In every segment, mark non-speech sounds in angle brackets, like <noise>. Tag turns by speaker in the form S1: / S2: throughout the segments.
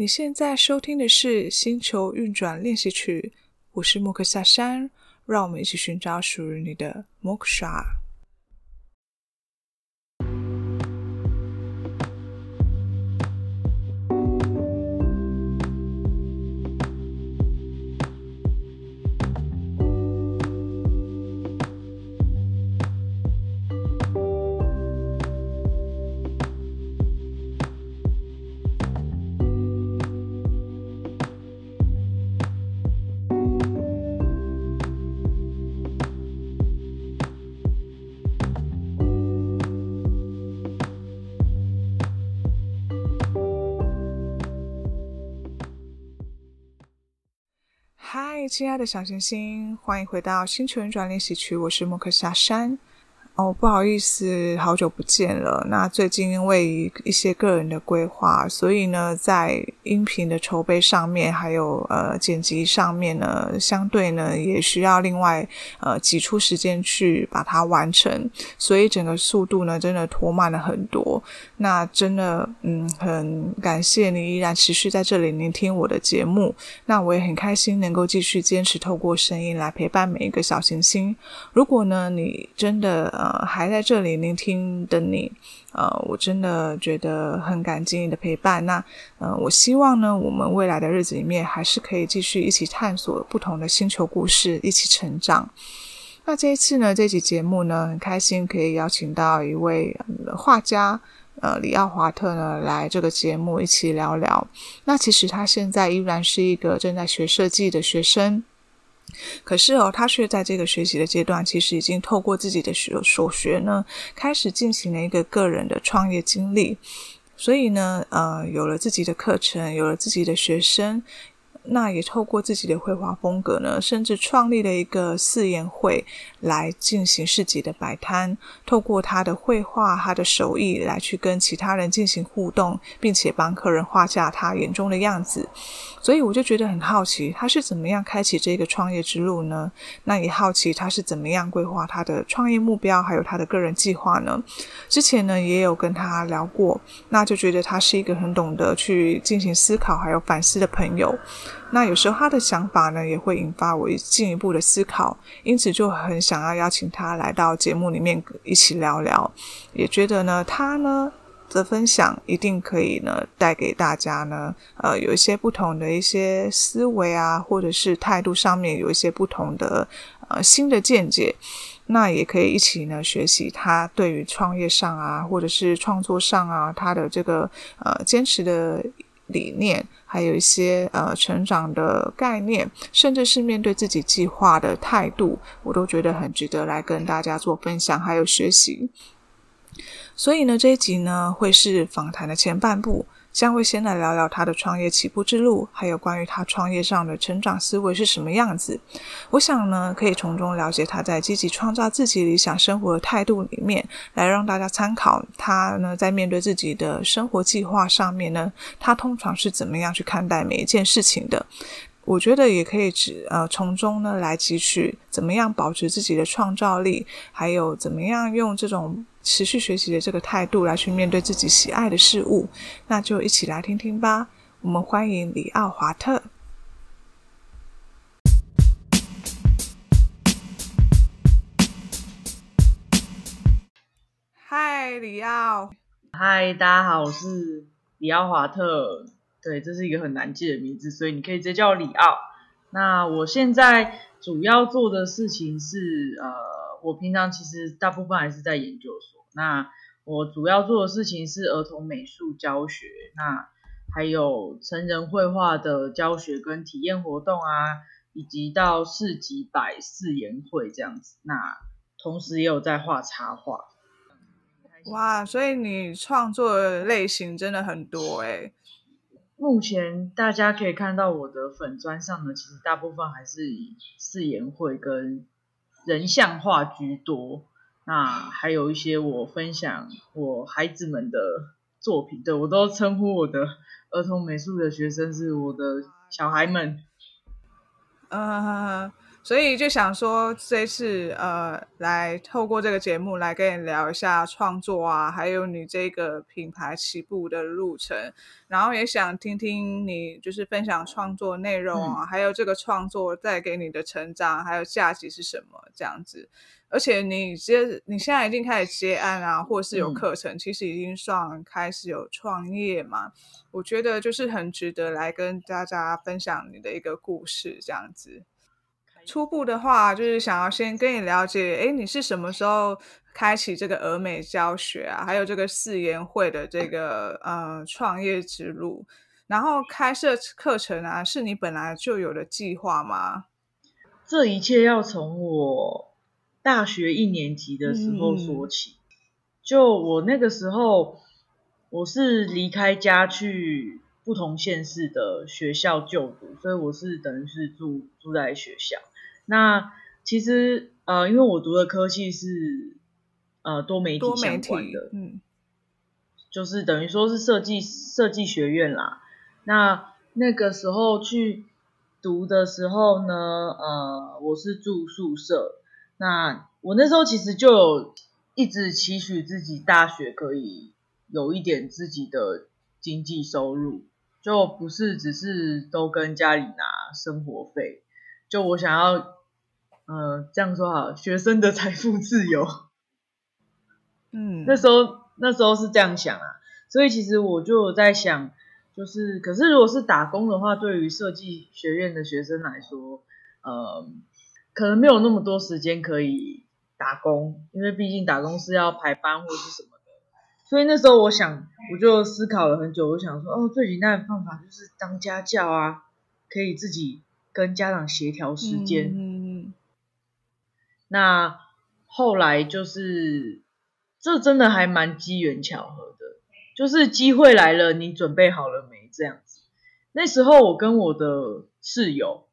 S1: 你现在收听的是《星球运转练习曲》，我是莫克夏山，让我们一起寻找属于你的莫亲爱的小星星，欢迎回到星球运转练习曲，我是莫克夏山。哦，不好意思，好久不见了。那最近因为一些个人的规划，所以呢，在音频的筹备上面，还有呃剪辑上面呢，相对呢也需要另外呃挤出时间去把它完成，所以整个速度呢真的拖慢了很多。那真的嗯，很感谢你依然持续在这里聆听我的节目。那我也很开心能够继续坚持透过声音来陪伴每一个小行星。如果呢你真的呃。还在这里聆听的你，呃，我真的觉得很感激你的陪伴。那，呃，我希望呢，我们未来的日子里面，还是可以继续一起探索不同的星球故事，一起成长。那这一次呢，这期节目呢，很开心可以邀请到一位画家，呃，里奥华特呢，来这个节目一起聊聊。那其实他现在依然是一个正在学设计的学生。可是哦，他却在这个学习的阶段，其实已经透过自己的学所学呢，开始进行了一个个人的创业经历。所以呢，呃，有了自己的课程，有了自己的学生。那也透过自己的绘画风格呢，甚至创立了一个四言会来进行市集的摆摊。透过他的绘画、他的手艺来去跟其他人进行互动，并且帮客人画下他眼中的样子。所以我就觉得很好奇，他是怎么样开启这个创业之路呢？那也好奇他是怎么样规划他的创业目标，还有他的个人计划呢？之前呢也有跟他聊过，那就觉得他是一个很懂得去进行思考还有反思的朋友。那有时候他的想法呢，也会引发我进一步的思考，因此就很想要邀请他来到节目里面一起聊聊，也觉得呢，他呢的分享一定可以呢带给大家呢，呃，有一些不同的一些思维啊，或者是态度上面有一些不同的呃新的见解，那也可以一起呢学习他对于创业上啊，或者是创作上啊，他的这个呃坚持的理念。还有一些呃成长的概念，甚至是面对自己计划的态度，我都觉得很值得来跟大家做分享，还有学习。所以呢，这一集呢会是访谈的前半部。将会先来聊聊他的创业起步之路，还有关于他创业上的成长思维是什么样子。我想呢，可以从中了解他在积极创造自己理想生活的态度里面，来让大家参考他呢在面对自己的生活计划上面呢，他通常是怎么样去看待每一件事情的。我觉得也可以指呃从中呢来汲取怎么样保持自己的创造力，还有怎么样用这种持续学习的这个态度来去面对自己喜爱的事物。那就一起来听听吧。我们欢迎李奥华特。嗨，李奥。
S2: 嗨，大家好，我是李奥华特。对，这是一个很难记的名字，所以你可以直接叫我李奥。那我现在主要做的事情是，呃，我平常其实大部分还是在研究所。那我主要做的事情是儿童美术教学，那还有成人绘画的教学跟体验活动啊，以及到市集摆四言会这样子。那同时也有在画插画。
S1: 哇，所以你创作的类型真的很多诶。
S2: 目前大家可以看到我的粉砖上呢，其实大部分还是以誓言会跟人像画居多。那还有一些我分享我孩子们的作品，对，我都称呼我的儿童美术的学生是我的小孩们。
S1: 嗯、呃，所以就想说这次呃，来透过这个节目来跟你聊一下创作啊，还有你这个品牌起步的路程，然后也想听听你就是分享创作内容啊，嗯、还有这个创作带给你的成长还有价值是什么这样子。而且你接你现在已经开始接案啊，或是有课程，嗯、其实已经算开始有创业嘛。我觉得就是很值得来跟大家分享你的一个故事，这样子。初步的话，就是想要先跟你了解，哎，你是什么时候开启这个俄美教学啊？还有这个四言会的这个呃创业之路，然后开设课程啊，是你本来就有的计划吗？
S2: 这一切要从我。大学一年级的时候说起，嗯、就我那个时候，我是离开家去不同县市的学校就读，所以我是等于是住住在学校。那其实呃，因为我读的科系是呃多媒体相关的，嗯，就是等于说是设计设计学院啦。那那个时候去读的时候呢，呃，我是住宿舍。那我那时候其实就有一直期许自己大学可以有一点自己的经济收入，就不是只是都跟家里拿生活费。就我想要，呃，这样说好，学生的财富自由。嗯，那时候那时候是这样想啊，所以其实我就在想，就是可是如果是打工的话，对于设计学院的学生来说，呃。可能没有那么多时间可以打工，因为毕竟打工是要排班或是什么的。所以那时候我想，我就思考了很久，我想说，哦，最简单的办法就是当家教啊，可以自己跟家长协调时间。嗯。那后来就是，这真的还蛮机缘巧合的，就是机会来了，你准备好了没？这样子。那时候我跟我的室友，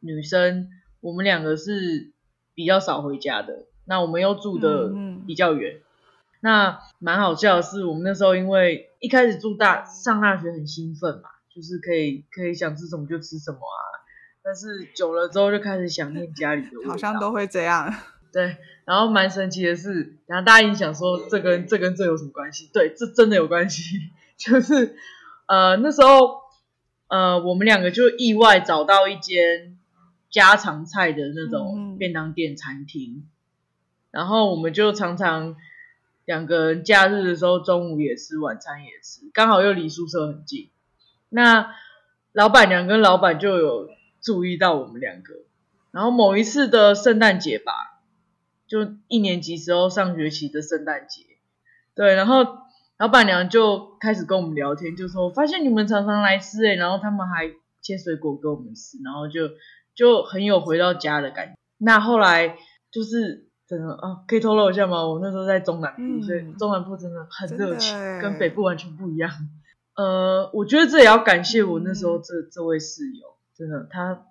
S2: 女生。我们两个是比较少回家的，那我们又住的比较远。嗯嗯，那蛮好笑的是，我们那时候因为一开始住大上大学很兴奋嘛，就是可以可以想吃什么就吃什么啊。但是久了之后就开始想念家里的味道。
S1: 好像都会这样。<laughs>
S2: 对，然后蛮神奇的是，然后大家一想说这跟这跟这有什么关系？对，这真的有关系。<laughs> 就是呃那时候呃我们两个就意外找到一间。家常菜的那种便当店餐厅，嗯、然后我们就常常两个人假日的时候中午也吃，晚餐也吃，刚好又离宿舍很近。那老板娘跟老板就有注意到我们两个，然后某一次的圣诞节吧，就一年级时候上学期的圣诞节，对，然后老板娘就开始跟我们聊天，就说发现你们常常来吃诶，然后他们还切水果给我们吃，然后就。就很有回到家的感觉。那后来就是真的啊，可以透露一下吗？我那时候在中南部，嗯、所以中南部真的很热情，跟北部完全不一样。呃，我觉得这也要感谢我那时候这、嗯、这位室友，真的，他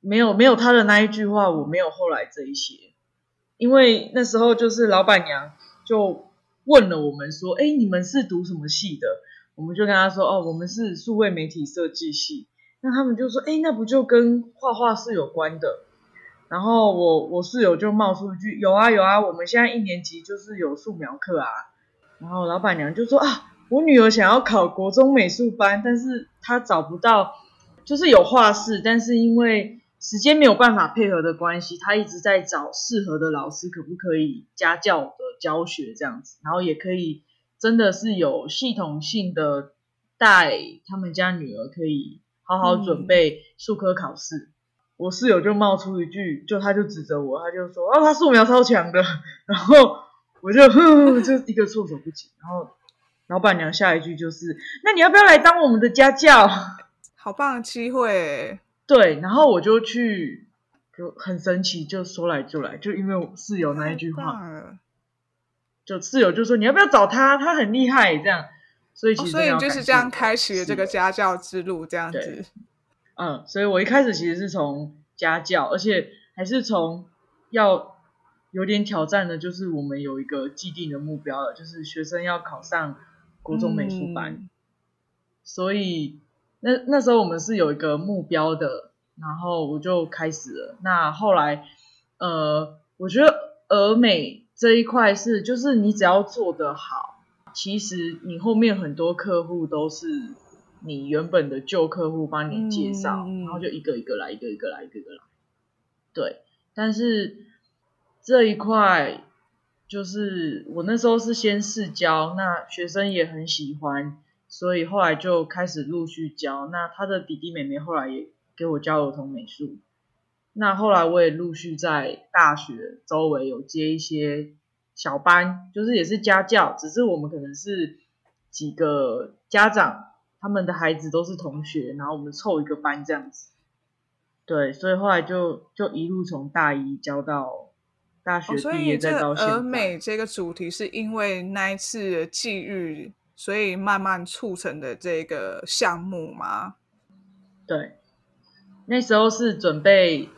S2: 没有没有他的那一句话，我没有后来这一些。因为那时候就是老板娘就问了我们说：“哎，你们是读什么系的？”我们就跟他说：“哦，我们是数位媒体设计系。”那他们就说：“哎，那不就跟画画是有关的？”然后我我室友就冒出一句：“有啊有啊，我们现在一年级就是有素描课啊。”然后老板娘就说：“啊，我女儿想要考国中美术班，但是她找不到，就是有画室，但是因为时间没有办法配合的关系，他一直在找适合的老师，可不可以家教的教学这样子，然后也可以真的是有系统性的带他们家女儿可以。”好好准备术科考试，嗯、我室友就冒出一句，就他就指责我，他就说哦，他素描超强的，<laughs> 然后我就哼，<laughs> 就一个措手不及。然后老板娘下一句就是，那你要不要来当我们的家教？
S1: 好棒的机会，
S2: 对。然后我就去，就很神奇，就说来就来，就因为我室友那一句话，就室友就说你要不要找他，他很厉害，这样。所以其实、哦，所以就是这样开启了这个家教之路，这样子。<laughs> 嗯，所以我一开始其实是从家教，而且还是从要有点挑战的，就是我们有一个既定的目标了，就是学生要考上国中美术班。嗯、所以那那时候我们是有一个目标的，然后我就开始了。那后来，呃，我觉得俄美这一块是，就是你只要做得好，其实你后面很多客户都是你原本的旧客户帮你介绍，嗯、然后就一个一个来，一个一个来，一个一个来。对，但是这一块就是我那时候是先试教，那学生也很喜欢，所以后来就开始陆续教。那他的弟弟妹妹后来也给我教儿童美术。那后来我也陆续在大学周围有接一些小班，就是也是家教，只是我们可能是几个家长，他们的孩子都是同学，然后我们凑一个班这样子。对，所以后来就就一路从大一教到大学毕业，再到现在。
S1: 哦，所以这儿美这个主题是因为那一次的际遇，所以慢慢促成的这个项目吗？
S2: 对，那时候是准备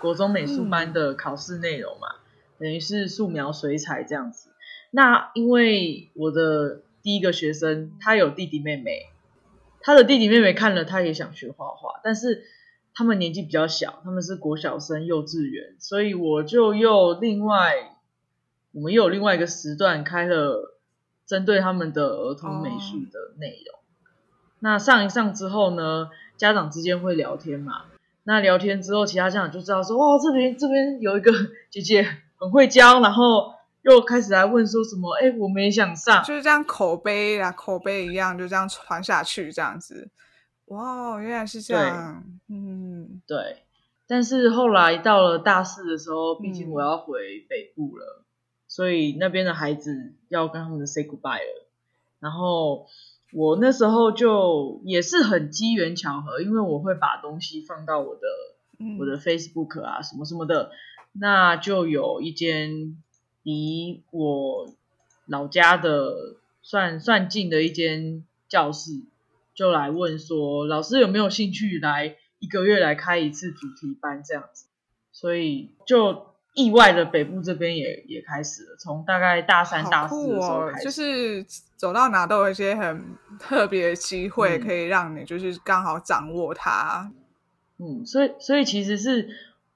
S2: 国中美术班的考试内容嘛，嗯、等于是素描、水彩这样子。那因为我的第一个学生他有弟弟妹妹，他的弟弟妹妹看了他也想学画画，但是。他们年纪比较小，他们是国小生、幼稚园，所以我就又另外，我们又有另外一个时段开了针对他们的儿童美术的内容。Oh. 那上一上之后呢，家长之间会聊天嘛？那聊天之后，其他家长就知道说，哇，这边这边有一个 <laughs> 姐姐很会教，然后又开始来问说什么，哎，我们也想上，
S1: 就是这样口碑啊，口碑一样，就这样传下去，这样子。哇，原来是这样。嗯，
S2: 对。但是后来到了大四的时候，毕竟我要回北部了，嗯、所以那边的孩子要跟他们 say goodbye 了。然后我那时候就也是很机缘巧合，因为我会把东西放到我的、嗯、我的 Facebook 啊什么什么的，那就有一间离我老家的算算近的一间教室。就来问说，老师有没有兴趣来一个月来开一次主题班这样子，所以就意外的北部这边也也开始了，从大概大三大四的时候开始，
S1: 就是走到哪都有一些很特别的机会，可以让你就是刚好掌握它。
S2: 嗯，所以所以其实是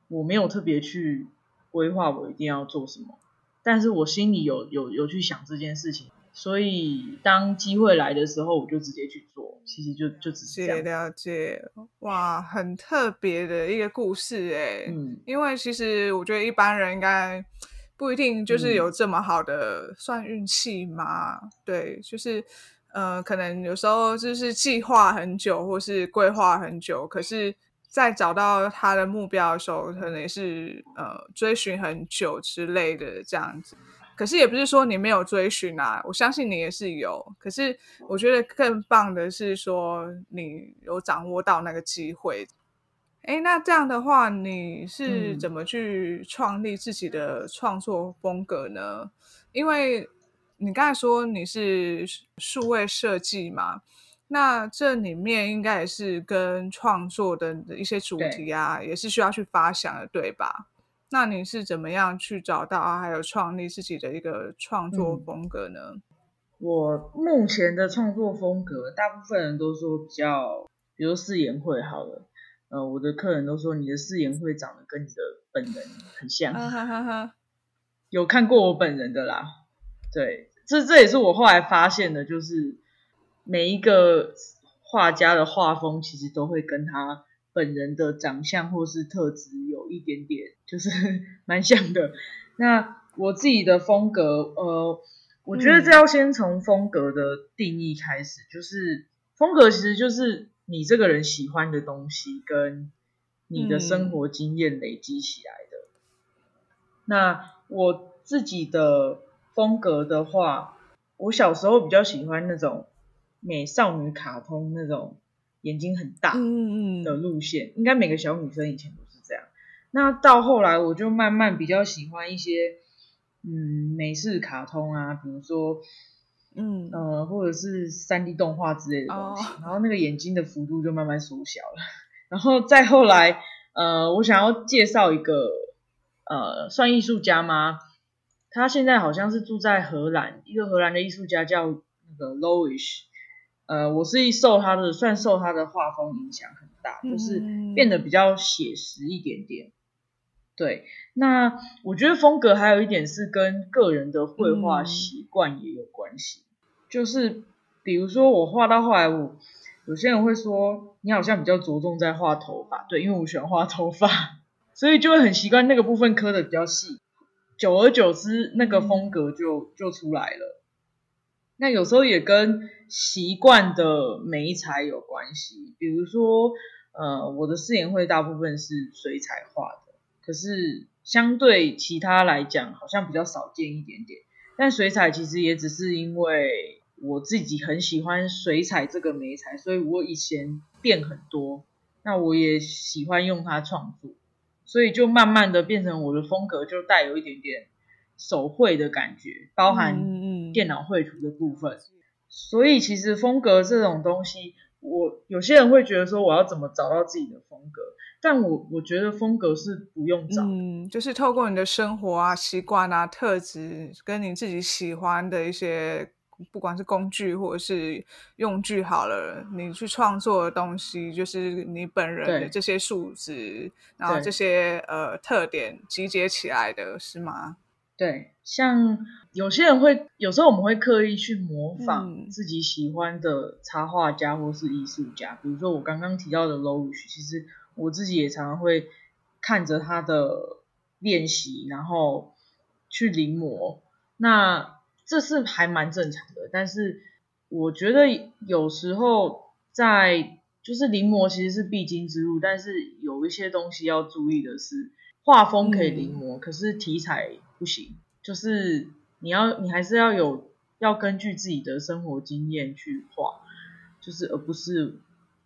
S2: 我没有特别去规划我一定要做什么，但是我心里有有有去想这件事情。所以当机会来的时候，我就直接去做。其实就就只是这样。
S1: 了解，哇，很特别的一个故事哎。嗯，因为其实我觉得一般人应该不一定就是有这么好的、嗯、算运气嘛。对，就是呃，可能有时候就是计划很久，或是规划很久，可是在找到他的目标的时候，可能也是呃追寻很久之类的这样子。可是也不是说你没有追寻啊，我相信你也是有。可是我觉得更棒的是说你有掌握到那个机会。哎，那这样的话，你是怎么去创立自己的创作风格呢？嗯、因为你刚才说你是数位设计嘛，那这里面应该也是跟创作的一些主题啊，也是需要去发想的，对吧？那你是怎么样去找到啊，还有创立自己的一个创作风格呢？
S2: 嗯，我目前的创作风格，大部分人都说比较，比如誓言会好了。呃，我的客人都说你的誓言会长得跟你的本人很像。哈哈哈。有看过我本人的啦。对，这这也是我后来发现的，就是每一个画家的画风其实都会跟他本人的长相或是特质有一点点，就是 <laughs> 蛮像的。那我自己的风格，呃，我觉得这要先从风格的定义开始，嗯、就是风格其实就是你这个人喜欢的东西跟你的生活经验累积起来的。嗯、那我自己的风格的话，我小时候比较喜欢那种美少女卡通那种。眼睛很大的路线，应该每个小女生以前都是这样。那到后来，我就慢慢比较喜欢一些，嗯，美式卡通啊，比如说，嗯呃，或者是三 D 动画之类的东西。哦、然后那个眼睛的幅度就慢慢缩小了。然后再后来，呃，我想要介绍一个，呃，算艺术家吗？他现在好像是住在荷兰，一个荷兰的艺术家叫那个 Loish。呃，我是受他的算受他的画风影响很大，就是变得比较写实一点点。对，那我觉得风格还有一点是跟个人的绘画习惯也有关系，就是比如说我画到后来我。有些人会说，你好像比较着重在画头发，对，因为我喜欢画头发，所以就会很习惯那个部分刻的比较细，久而久之，那个风格就就出来了。那有时候也跟习惯的媒材有关系，比如说，呃，我的试演会大部分是水彩画的，可是相对其他来讲，好像比较少见一点点。但水彩其实也只是因为。我自己很喜欢水彩这个媒材，所以我以前变很多，那我也喜欢用它创作，所以就慢慢的变成我的风格，就带有一点点手绘的感觉，包含电脑绘图的部分。所以其实风格这种东西，我有些人会觉得说我要怎么找到自己的风格，但我我觉得风格是不用找，
S1: 嗯，就是透过你的生活啊、习惯啊、特质，跟你自己喜欢的一些。不管是工具或者是用具好了，你去创作的东西就是你本人的这些素质，然后这些呃特点集结起来的是吗？
S2: 对，像有些人会有时候我们会刻意去模仿自己喜欢的插画家或是艺术家，嗯、比如说我刚刚提到的 Louis，其实我自己也常常会看着他的练习，然后去临摹。那这是还蛮正常的，但是我觉得有时候在就是临摹其实是必经之路，但是有一些东西要注意的是，画风可以临摹，嗯、可是题材不行，就是你要你还是要有要根据自己的生活经验去画，就是而不是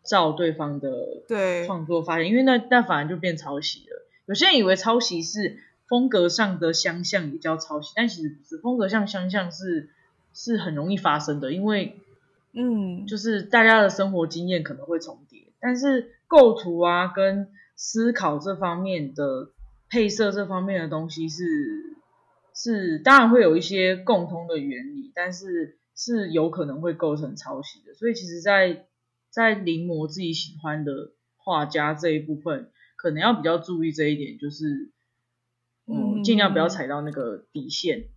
S2: 照对方的对创作发现，因为那那反而就变抄袭了。有些人以为抄袭是。风格上的相像也叫抄袭，但其实不是，风格上相像是是很容易发生的，因为嗯，就是大家的生活经验可能会重叠，但是构图啊跟思考这方面的配色这方面的东西是是当然会有一些共通的原理，但是是有可能会构成抄袭的，所以其实在在临摹自己喜欢的画家这一部分，可能要比较注意这一点，就是。嗯，尽量不要踩到那个底线。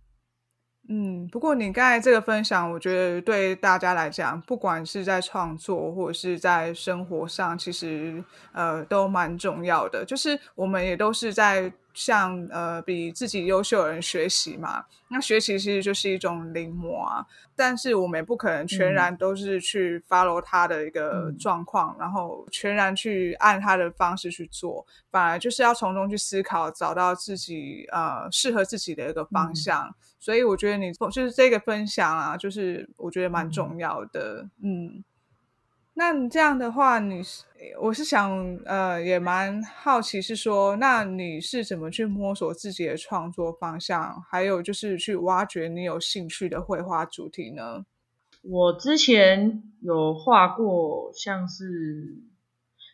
S1: 嗯，不过你刚才这个分享，我觉得对大家来讲，不管是在创作或者是在生活上，其实呃都蛮重要的。就是我们也都是在。向呃比自己优秀的人学习嘛，那学习其实就是一种临摹啊。但是我们也不可能全然都是去 follow 他的一个状况，嗯、然后全然去按他的方式去做，反而就是要从中去思考，找到自己呃适合自己的一个方向。嗯、所以我觉得你就是这个分享啊，就是我觉得蛮重要的，嗯。嗯那你这样的话，你是我是想，呃，也蛮好奇，是说，那你是怎么去摸索自己的创作方向，还有就是去挖掘你有兴趣的绘画主题呢？
S2: 我之前有画过，像是，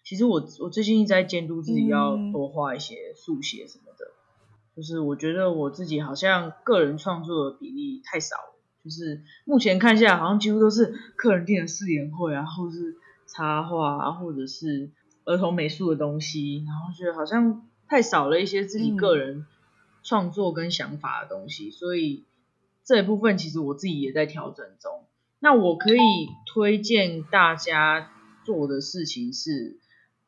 S2: 其实我我最近一直在监督自己要多画一些速写什么的，嗯、就是我觉得我自己好像个人创作的比例太少了。就是目前看下来，好像几乎都是客人订的试演会啊，或是插画啊，或者是儿童美术的东西，然后觉得好像太少了一些自己个人创作跟想法的东西，嗯、所以这一部分其实我自己也在调整中。那我可以推荐大家做的事情是，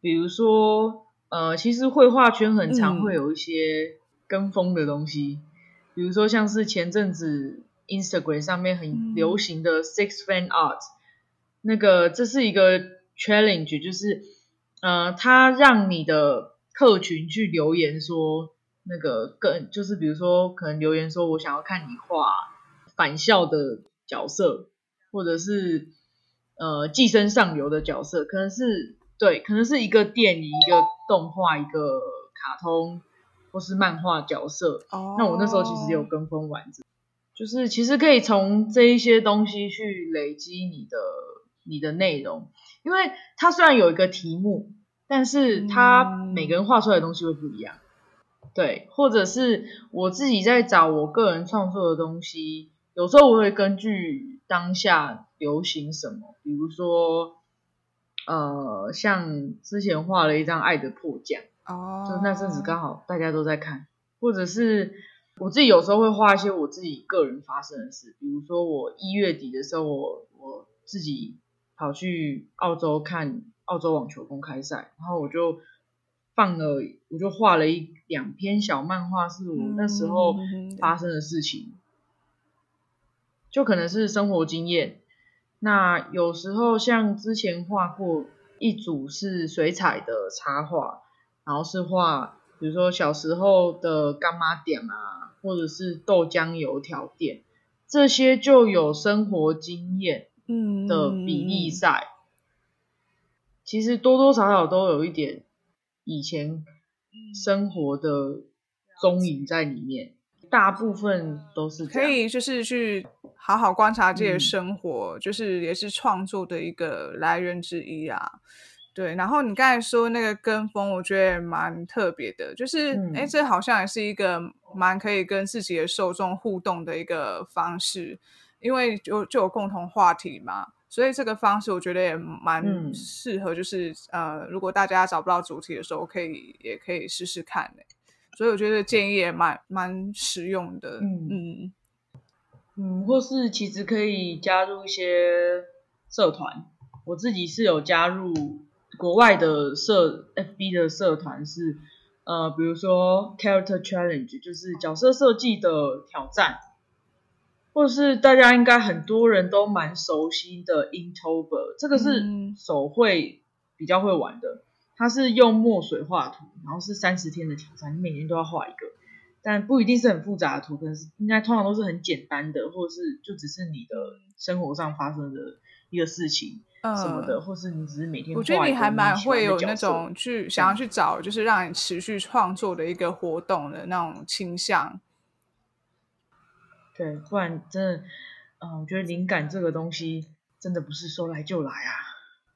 S2: 比如说，呃，其实绘画圈很常会有一些跟风的东西，嗯、比如说像是前阵子。Instagram 上面很流行的 Six Fan Art，、嗯、那个这是一个 challenge，就是呃，他让你的客群去留言说，那个更就是比如说可能留言说我想要看你画返校的角色，或者是呃寄生上游的角色，可能是对，可能是一个电影、一个动画、一个卡通或是漫画角色。哦、那我那时候其实有跟风丸子。就是其实可以从这一些东西去累积你的你的内容，因为它虽然有一个题目，但是它每个人画出来的东西会不一样，对，或者是我自己在找我个人创作的东西，有时候我会根据当下流行什么，比如说，呃，像之前画了一张《爱的迫降》，哦，就那阵子刚好大家都在看，或者是我自己有时候会画一些我自己个人发生的事，比如说我一月底的时候，我我自己跑去澳洲看澳洲网球公开赛，然后我就放了，我就画了一两篇小漫画，是我那时候发生的事情。就可能是生活经验，那有时候像之前画过一组是水彩的插画，然后是画比如说小时候的干妈点啊，或者是豆浆油条店，这些就有生活经验的比例在，其实多多少少都有一点以前生活的踪影在里面。大部分都是
S1: 可以，就是去好好观察自己的生活，嗯，就是也是创作的一个来源之一啊。对，然后你刚才说那个跟风，我觉得蛮特别的，就是哎，嗯，这好像也是一个蛮可以跟自己的受众互动的一个方式，因为就就有共同话题嘛，所以这个方式我觉得也蛮适合，就是，嗯，呃，如果大家找不到主题的时候，可以也可以试试看的。所以我觉得建议也蛮蛮实用的，嗯。嗯。
S2: 嗯，或是其实可以加入一些社团，我自己是有加入国外的社 FB 的社团，是呃比如说 Character Challenge，就是角色设计的挑战，或者是大家应该很多人都蛮熟悉的 Inktober，这个是手绘比较会玩的。它是用墨水画图，然后是三十天的挑战，你每天都要画一个，但不一定是很复杂的图，可能是应该通常都是很简单的，或者是就只是你的生活上发生的一个事情什么的，呃、或是你只是每天。我觉得你还蛮会有那种去
S1: 想要去找，就是让你持续创作的一个活动的那种倾向。
S2: 对，不然真的，嗯、呃，我觉得灵感这个东西真的不是说来就来啊。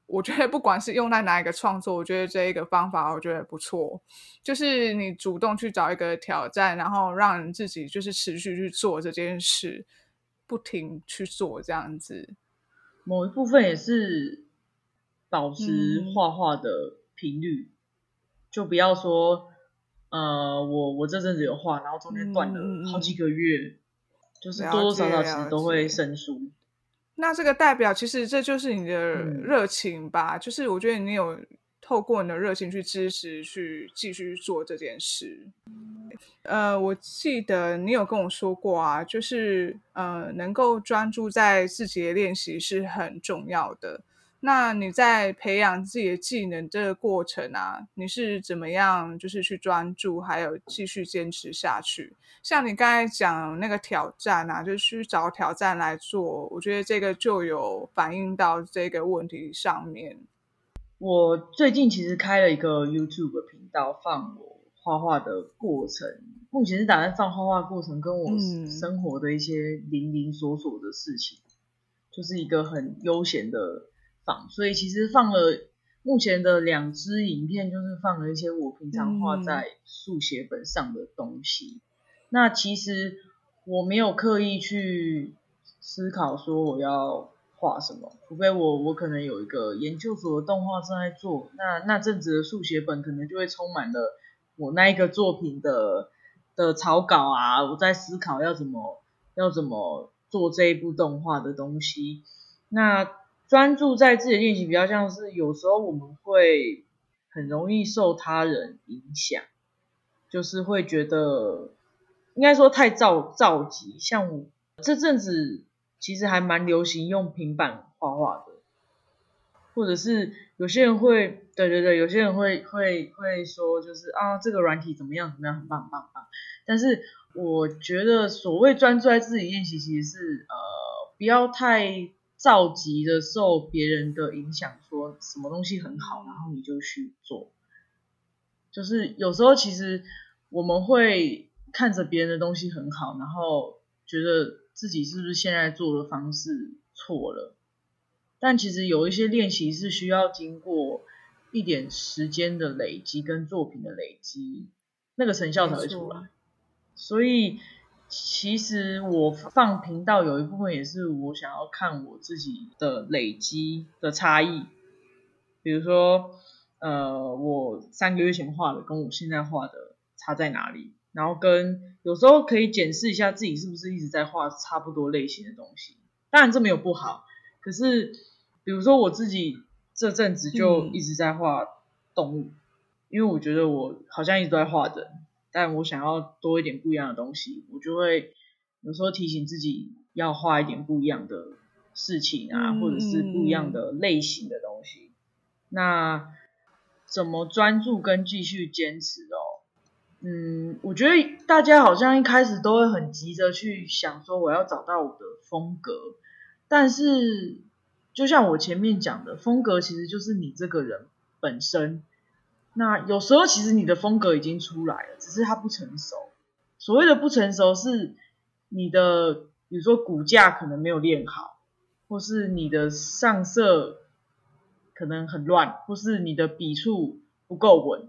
S1: 我觉得不管是用在哪一个创作，我觉得这一个方法我觉得不错，就是你主动去找一个挑战，然后让你自己就是持续去做这件事，不停去做这样子。
S2: 某一部分也是保持画画的频率，嗯、就不要说，呃，我我这阵子有画，然后中间断了好几个月，嗯、就是多多少少其实都会生疏。
S1: 那这个代表，其实这就是你的热情吧？嗯、就是我觉得你有透过你的热情去支持，去继续做这件事。呃，我记得你有跟我说过啊，就是呃，能够专注在自己的练习是很重要的。那你在培养自己的技能这个过程啊，你是怎么样，就是去专注，还有继续坚持下去？像你刚才讲那个挑战啊，就是去找挑战来做，我觉得这个就有反映到这个问题上面。
S2: 我最近其实开了一个 YouTube 频道，放我画画的过程。目前是打算放画画过程跟我生活的一些零零琐琐的事情，嗯、就是一个很悠闲的。放，所以其实放了目前的两支影片，就是放了一些我平常画在速写本上的东西。嗯、那其实我没有刻意去思考说我要画什么，除非我我可能有一个研究所的动画正在做，那那阵子的速写本可能就会充满了我那一个作品的的草稿啊，我在思考要怎么要怎么做这一部动画的东西，那。专注在自己的练习，比较像是有时候我们会很容易受他人影响，就是会觉得应该说太着着急。像我这阵子其实还蛮流行用平板画画的，或者是有些人会，对对对，有些人会会会说，就是啊这个软体怎么样怎么样，很棒很棒很棒。但是我觉得所谓专注在自己练习，其实是呃不要太。着急的受别人的影响，说什么东西很好，然后你就去做。就是有时候其实我们会看着别人的东西很好，然后觉得自己是不是现在做的方式错了。但其实有一些练习是需要经过一点时间的累积跟作品的累积，那个成效才会出来。所以其实我放频道有一部分也是我想要看我自己的累积的差异，比如说，呃，我三个月前画的跟我现在画的差在哪里，然后跟有时候可以检视一下自己是不是一直在画差不多类型的东西。当然这没有不好，可是比如说我自己这阵子就一直在画动物，嗯、因为我觉得我好像一直都在画人。但我想要多一点不一样的东西，我就会有时候提醒自己要画一点不一样的事情啊，或者是不一样的类型的东西。那怎么专注跟继续坚持哦？嗯，我觉得大家好像一开始都会很急着去想说我要找到我的风格，但是就像我前面讲的，风格其实就是你这个人本身。那有时候其实你的风格已经出来了，只是它不成熟。所谓的不成熟是你的，比如说骨架可能没有练好，或是你的上色可能很乱，或是你的笔触不够稳。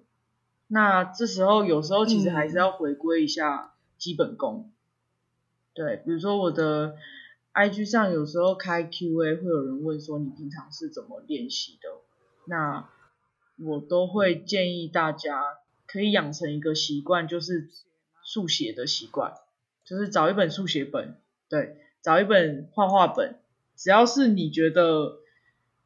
S2: 那这时候有时候其实还是要回归一下基本功。嗯、对，比如说我的 IG 上有时候开 QA 会有人问说，你平常是怎么练习的？那我都会建议大家可以养成一个习惯，就是速写的习惯，就是找一本速写本，对，找一本画画本，只要是你觉得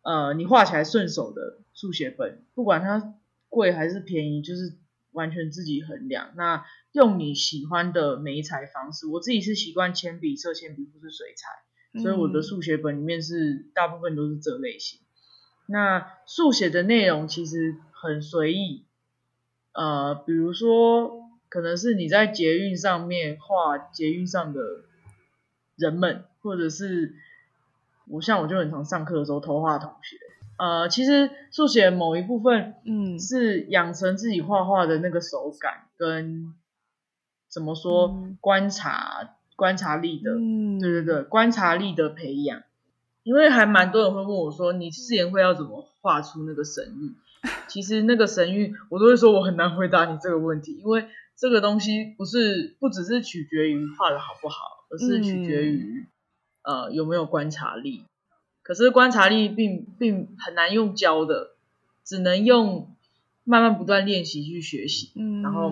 S2: 呃你画起来顺手的速写本，不管它贵还是便宜，就是完全自己衡量。那用你喜欢的媒材方式，我自己是习惯铅笔、色铅笔或是水彩，所以我的速写本里面是大部分都是这类型。那速写的内容其实很随意，呃，比如说可能是你在捷运上面画捷运上的人们，或者是我像我就很常上课的时候偷画同学，呃，其实速写某一部分，嗯，是养成自己画画的那个手感跟怎么说、嗯、观察观察力的，嗯、对对对，观察力的培养。因为还蛮多人会问我说，你誓言会要怎么画出那个神韵？其实那个神韵，我都会说我很难回答你这个问题，因为这个东西不是不只是取决于画的好不好，而是取决于、嗯、呃有没有观察力。可是观察力并并很难用教的，只能用慢慢不断练习去学习，嗯、然后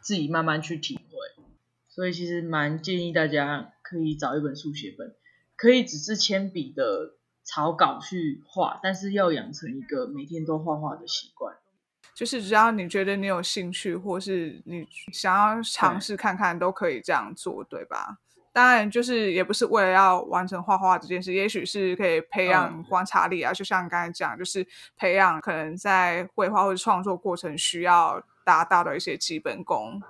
S2: 自己慢慢去体会。所以其实蛮建议大家可以找一本速写本。可以只是铅笔的草稿去画，但是要养成一个每天都画画的习惯。
S1: 就是只要你觉得你有兴趣，或是你想要尝试看看，都可以这样做，对，对吧？当然，就是也不是为了要完成画画这件事，也许是可以培养观察力啊。嗯、就像你刚才讲，就是培养可能在绘画或者创作过程需要达到的一些基本功，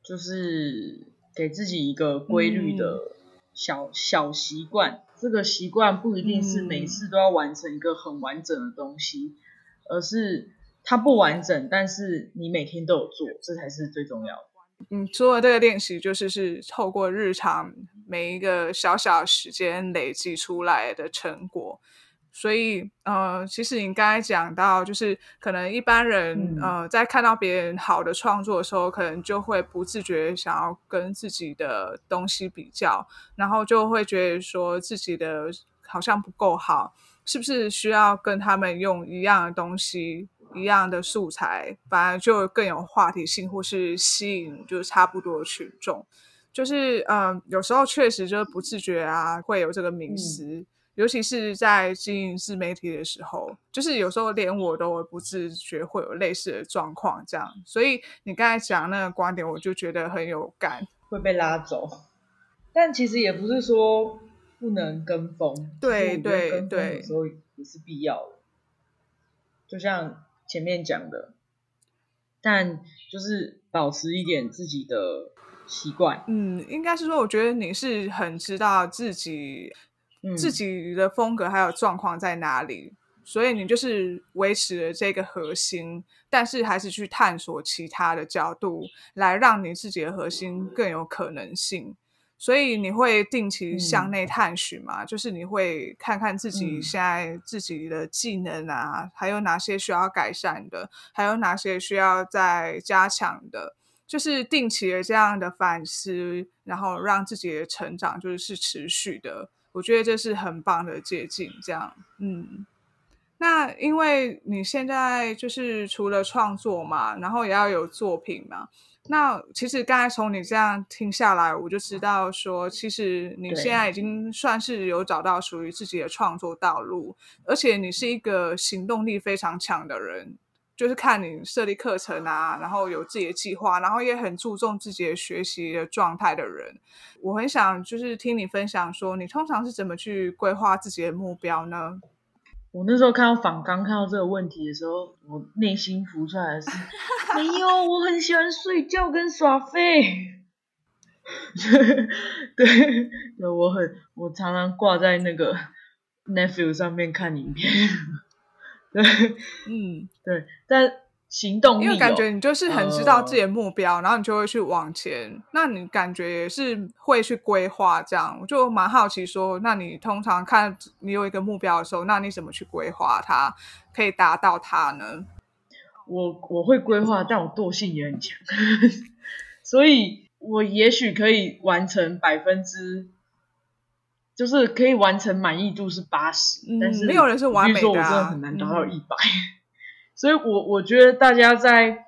S2: 就是给自己一个规律的、嗯。小小习惯，这个习惯不一定是每次都要完成一个很完整的东西，嗯、而是它不完整，但是你每天都有做，这才是最重要的。
S1: 嗯，做的这个练习就是是透过日常每一个小小时间累积出来的成果。所以，呃，其实你刚才讲到，就是可能一般人，嗯、呃，在看到别人好的创作的时候，可能就会不自觉想要跟自己的东西比较，然后就会觉得说自己的好像不够好，是不是需要跟他们用一样的东西、一样的素材，反而就更有话题性，或是吸引就是差不多的群众？就是，嗯、呃，有时候确实就是不自觉啊，会有这个迷思。嗯尤其是在经营自媒体的时候，就是有时候连我都不自觉会有类似的状况，这样。所以你刚才讲那个观点，我就觉得很有感，
S2: 会被拉走。但其实也不是说不能跟风，
S1: 对对对，
S2: 有时候也是必要的。就像前面讲的，但就是保持一点自己的习惯。
S1: 嗯，应该是说，我觉得你是很知道自己。自己的风格还有状况在哪里，所以你就是维持了这个核心，但是还是去探索其他的角度，来让你自己的核心更有可能性。所以你会定期向内探寻嘛？嗯、就是你会看看自己现在自己的技能啊，嗯、还有哪些需要改善的，还有哪些需要再加强的。就是定期的这样的反思，然后让自己的成长就是是持续的。我觉得这是很棒的捷径。这样，嗯，那因为你现在就是除了创作嘛，然后也要有作品嘛。那其实刚才从你这样听下来，我就知道说，其实你现在已经算是有找到属于自己的创作道路，而且你是一个行动力非常强的人。就是看你设立课程啊，然后有自己的计划，然后也很注重自己的学习的状态的人，我很想就是听你分享说，你通常是怎么去规划自己的目标呢？
S2: 我那时候看到访刚，看到这个问题的时候，我内心浮出来的是，<laughs> 没有，我很喜欢睡觉跟耍废。<laughs> 对，对，我很，我常常挂在那个 Netflix 上面看影片。<laughs> 对，嗯，对，但行动力，
S1: 因为感觉你就是很知道自己的目标，呃、然后你就会去往前。那你感觉也是会去规划这样，我就蛮好奇说，那你通常看你有一个目标的时候，那你怎么去规划它，可以达到它呢？
S2: 我我会规划，但我惰性也很强，<laughs> 所以我也许可以完成百分之。就是可以完成满意度是八十，嗯，但是
S1: 没有人是完美的，啊，
S2: 我真的很难达到一百，嗯，所以我我觉得大家在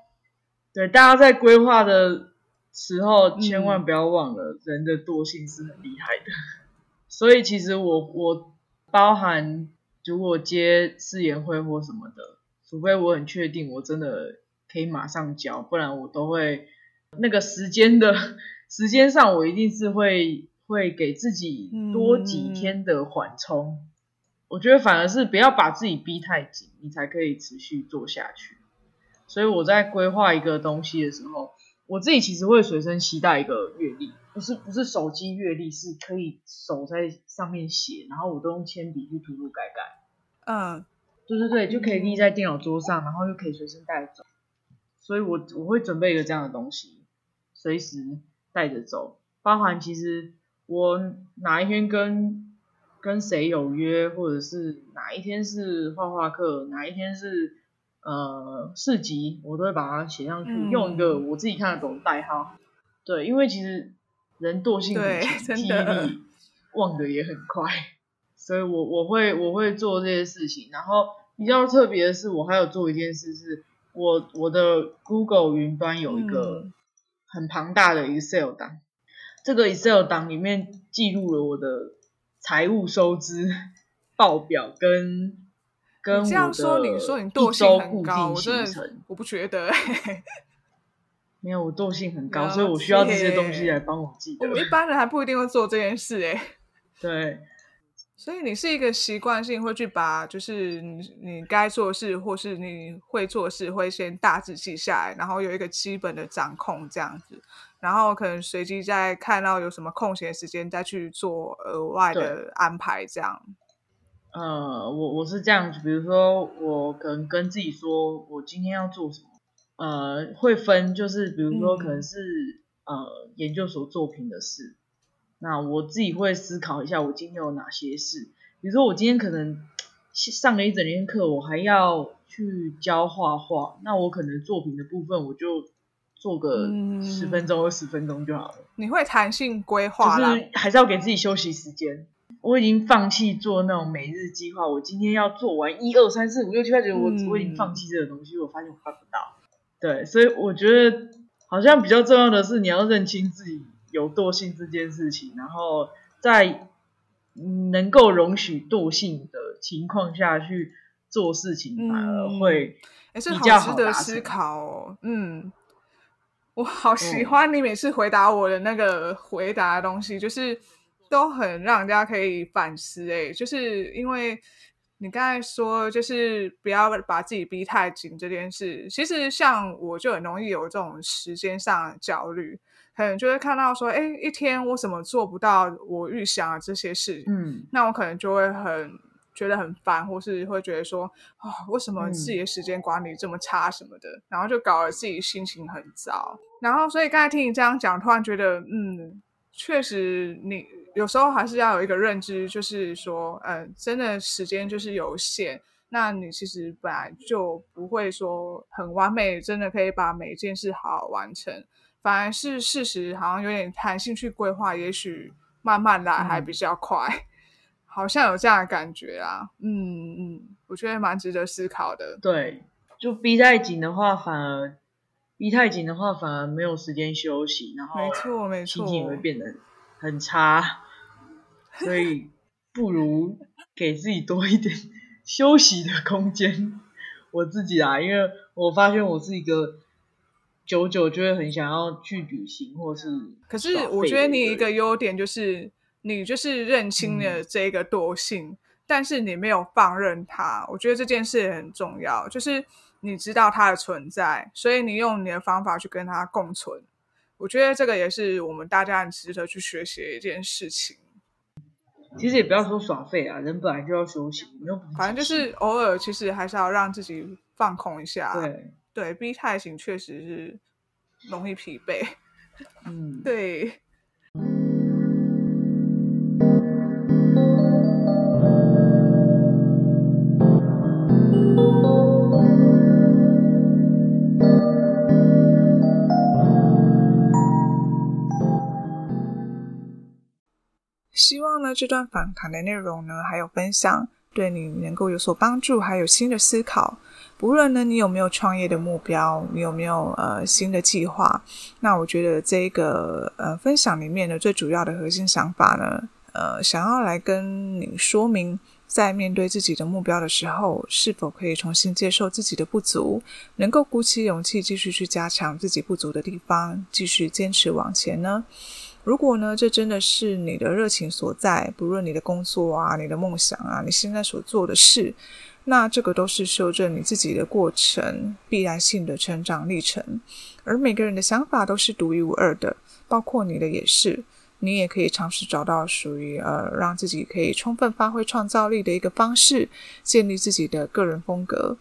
S2: 对大家在规划的时候，千万不要忘了人的惰性是很厉害的。嗯，所以其实我我包含如果接试研会或什么的，除非我很确定我真的可以马上交，不然我都会那个时间的时间上，我一定是会。会给自己多几天的缓冲，嗯，我觉得反而是不要把自己逼太紧，你才可以持续做下去。所以我在规划一个东西的时候，我自己其实会随身携带一个阅历，不是不是手机阅历，是可以手在上面写，然后我都用铅笔去涂涂改改。嗯，对对对，就可以立在电脑桌上，然后又可以随身带走。所以我我会准备一个这样的东西，随时带着走，包含其实。我哪一天跟跟谁有约，或者是哪一天是画画课，哪一天是呃市集，我都会把它写上去，嗯，用一个我自己看得懂的代号。对，因为其实人惰性很强，<laughs> 记忆力忘得也很快，所以我我会我会做这些事情。然后比较特别的是，我还有做一件事是，是我我的 Google 云端有一个很庞大的 Excel 档。这个 Excel 档里面记录了我的财务收支报表跟 <laughs> 跟我的一周固定行程。
S1: 我不觉得，<laughs>
S2: 没有，我惰性很高，所以我需要这些东西来帮我记得。
S1: 我们一般人还不一定会做这件事哎。<laughs>
S2: 对，
S1: 所以你是一个习惯性会去把就是你你该做的事或是你会做的事会先大致记下来，然后有一个基本的掌控这样子。然后可能随机再看到有什么空闲时间，再去做额外的安排，这样。
S2: 呃，我我是这样子，比如说我可能跟自己说，我今天要做什么，呃，会分，就是比如说可能是、嗯、呃研究所作品的事，那我自己会思考一下，我今天有哪些事，比如说我今天可能上了一整天课，我还要去教画画，那我可能作品的部分我就。做个十分钟、二十分钟就好了。
S1: 你会弹性规划，
S2: 就是还是要给自己休息时间。我已经放弃做那种每日计划，我今天要做完一二三四五六七八九，我我已经放弃这个东西，我发现我办不到。对，所以我觉得好像比较重要的是你要认清自己有惰性这件事情，然后在能够容许惰性的情况下去做事情，反而会比较好
S1: 值得思考哦。嗯。我好喜欢你每次回答我的那个回答的东西，嗯、就是都很让人家可以反思。哎，就是因为你刚才说，就是不要把自己逼太紧这件事。其实像我就很容易有这种时间上的焦虑，可能就会看到说，哎，一天我怎么做不到我预想的这些事？嗯，那我可能就会很。觉得很烦，或是会觉得说，啊、哦，为什么自己的时间管理这么差什么的，嗯、然后就搞得自己心情很糟。然后，所以刚才听你这样讲，突然觉得，嗯，确实，你有时候还是要有一个认知，就是说，嗯、呃，真的时间就是有限，那你其实本来就不会说很完美，真的可以把每一件事好好完成。反而是事实好像有点弹性去规划，也许慢慢来还比较快，嗯、好像有这样的感觉啊。嗯嗯，我觉得蛮值得思考的。
S2: 对，就逼太紧的话，反而逼太紧的话，反而没有时间休息，然后没错没错，心情也会变得很差。所以不如给自己多一点休息的空间。我自己啊，因为我发现我是一个久久就会很想要去旅行，或是。
S1: 可是我觉得你一个优点就是，你就是认清了这个惰性，嗯，但是你没有放任它。我觉得这件事很重要，就是你知道它的存在，所以你用你的方法去跟它共存。我觉得这个也是我们大家很值得去学习的一件事情。
S2: 其实也不要说耍废啊，人本来就要休息，没有。
S1: 反正就是偶尔，其实还是要让自己放空一下。
S2: 对
S1: 对，逼太紧确实是容易疲惫。
S2: 嗯，
S1: 对。希望呢，这段访谈的内容呢，还有分享，对你能够有所帮助，还有新的思考。不论呢，你有没有创业的目标，你有没有呃新的计划，那我觉得这个呃分享里面的最主要的核心想法呢，呃，想要来跟你说明，在面对自己的目标的时候，是否可以重新接受自己的不足，能够鼓起勇气继续去加强自己不足的地方，继续坚持往前呢？如果呢，这真的是你的热情所在，不论你的工作啊、你的梦想啊、你现在所做的事，那这个都是修正你自己的过程，必然性的成长历程。而每个人的想法都是独一无二的，包括你的也是。你也可以尝试找到属于呃，让自己可以充分发挥创造力的一个方式，建立自己的个人风格。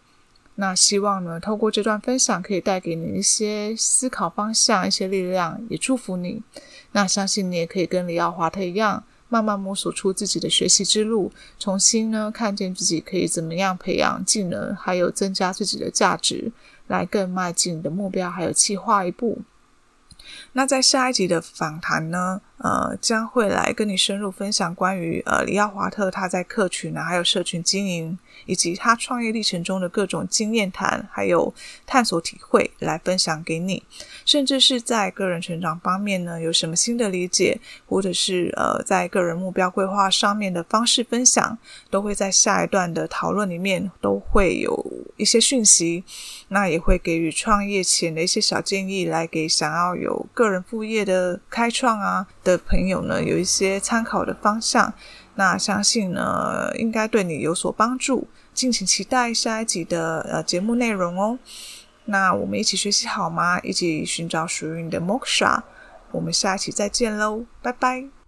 S1: 那希望呢，透过这段分享，可以带给你一些思考方向、一些力量，也祝福你。那相信你也可以跟李奥华特一样，慢慢摸索出自己的学习之路，重新呢看见自己可以怎么样培养技能，还有增加自己的价值，来更迈进你的目标，还有计划一步。那在下一集的访谈呢，呃，将会来跟你深入分享关于呃李奥华特他在客群呢，还有社群经营。以及他创业历程中的各种经验谈，还有探索体会来分享给你，甚至是在个人成长方面呢，有什么新的理解，或者是呃在个人目标规划上面的方式分享，都会在下一段的讨论里面都会有一些讯息，那也会给予创业前的一些小建议，来给想要有个人副业的开创啊的朋友呢，有一些参考的方向。那相信呢，应该对你有所帮助。敬请期待下一集的呃节目内容哦。那我们一起学习好吗？一起寻找属于你的 Moksha。我们下一期再见喽，拜拜。